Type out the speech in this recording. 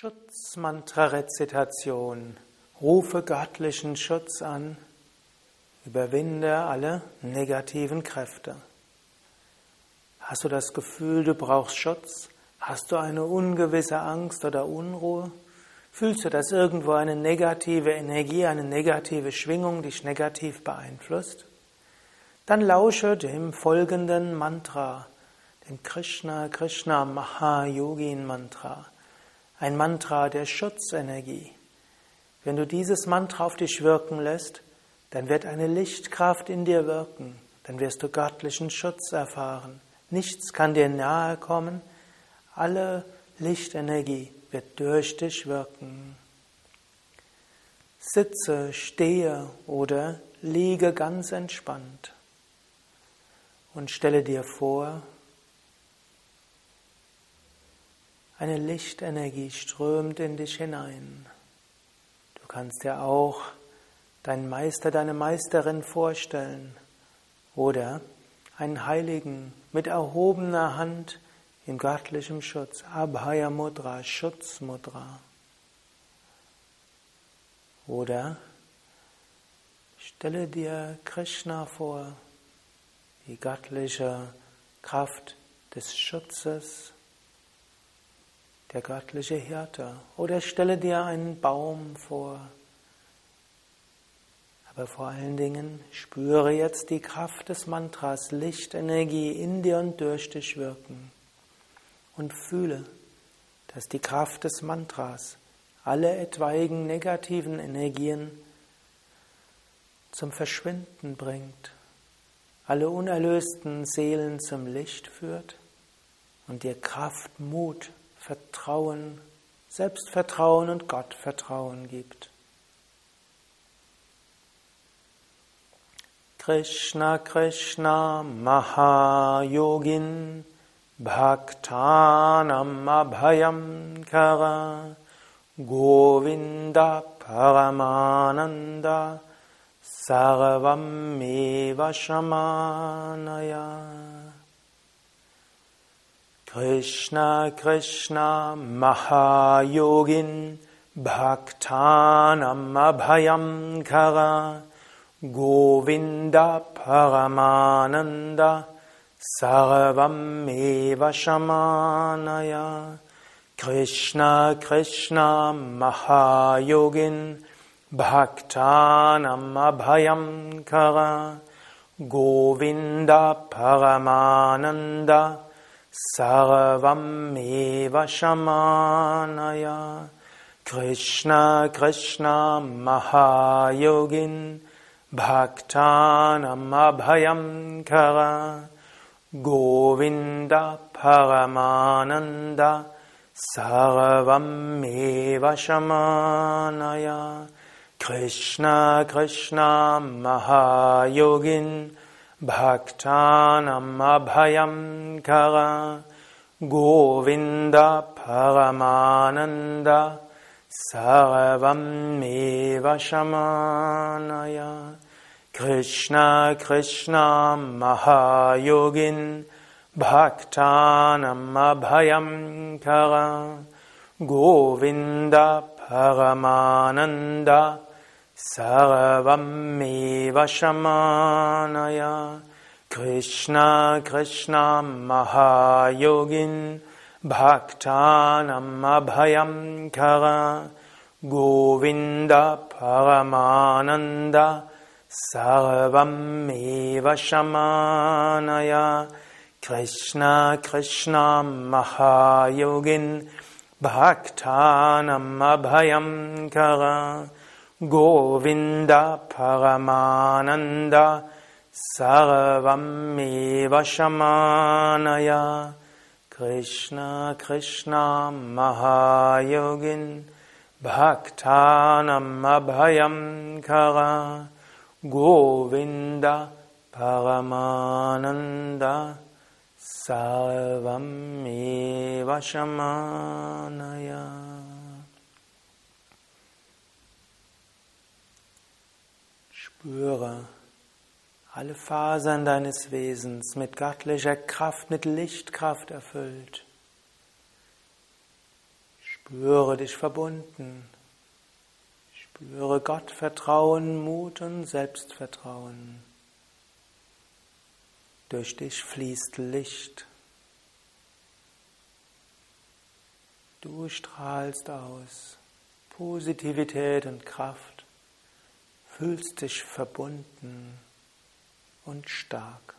Schutzmantra-Rezitation. Rufe göttlichen Schutz an. Überwinde alle negativen Kräfte. Hast du das Gefühl, du brauchst Schutz? Hast du eine ungewisse Angst oder Unruhe? Fühlst du, dass irgendwo eine negative Energie, eine negative Schwingung dich negativ beeinflusst? Dann lausche dem folgenden Mantra, dem Krishna Krishna Mahayogin Mantra ein Mantra der Schutzenergie. Wenn du dieses Mantra auf dich wirken lässt, dann wird eine Lichtkraft in dir wirken, dann wirst du göttlichen Schutz erfahren. Nichts kann dir nahe kommen, alle Lichtenergie wird durch dich wirken. Sitze, stehe oder liege ganz entspannt und stelle dir vor, Eine Lichtenergie strömt in dich hinein. Du kannst dir auch deinen Meister, deine Meisterin vorstellen oder einen Heiligen mit erhobener Hand in göttlichem Schutz, Abhaya Mudra, Schutzmudra. Oder stelle dir Krishna vor, die göttliche Kraft des Schutzes der göttliche Hirte. Oder stelle dir einen Baum vor. Aber vor allen Dingen spüre jetzt die Kraft des Mantras, Lichtenergie in dir und durch dich wirken. Und fühle, dass die Kraft des Mantras alle etwaigen negativen Energien zum Verschwinden bringt, alle unerlösten Seelen zum Licht führt und dir Kraft, Mut Vertrauen, Selbstvertrauen und Gottvertrauen gibt. Krishna Krishna Mahayogin Bhaktanam Abhayam Kara Govinda Paramananda Sarvam Eva Shamanaya Krishna Krishna Mahayogin Bhaktanam Abhayam Kara Govinda Paramananda Sarvam Eva Shamanaya Krishna Krishna Mahayogin Bhaktanam Abhayam Kara Govinda Paramananda Sarvam Eva Shamanaya. Krishna Krishna Mahayogin. Bhaktanam Abhayam Kara. Govinda Paramananda. Sarvam Eva Shamanaya. Krishna Krishna Mahayogin Bhaktanam Abhayam Kara Govinda Paramananda Sarvam Eva Shamanaya Krishna Krishna Mahayogin Bhaktanam Abhayam Kara Govinda Paramananda Sarvameva Shamanaya Krishna Krishna Mahayogin Bhaktanam Abhayam Kara Govinda Paramananda Sarvameva Shamanaya Krishna Krishna Mahayogin Bhaktanam Abhayam Kara Govinda Paramananda Sarvameva Shamanaya Krishna Krishna Mahayogin Bhaktanam Abhayam Kara Govinda Paramananda Sarvameva Shamanaya Spüre alle Fasern deines Wesens mit göttlicher Kraft, mit Lichtkraft erfüllt. Spüre dich verbunden. Spüre Gott Vertrauen, Mut und Selbstvertrauen. Durch dich fließt Licht. Du strahlst aus Positivität und Kraft, fühlst dich verbunden und stark.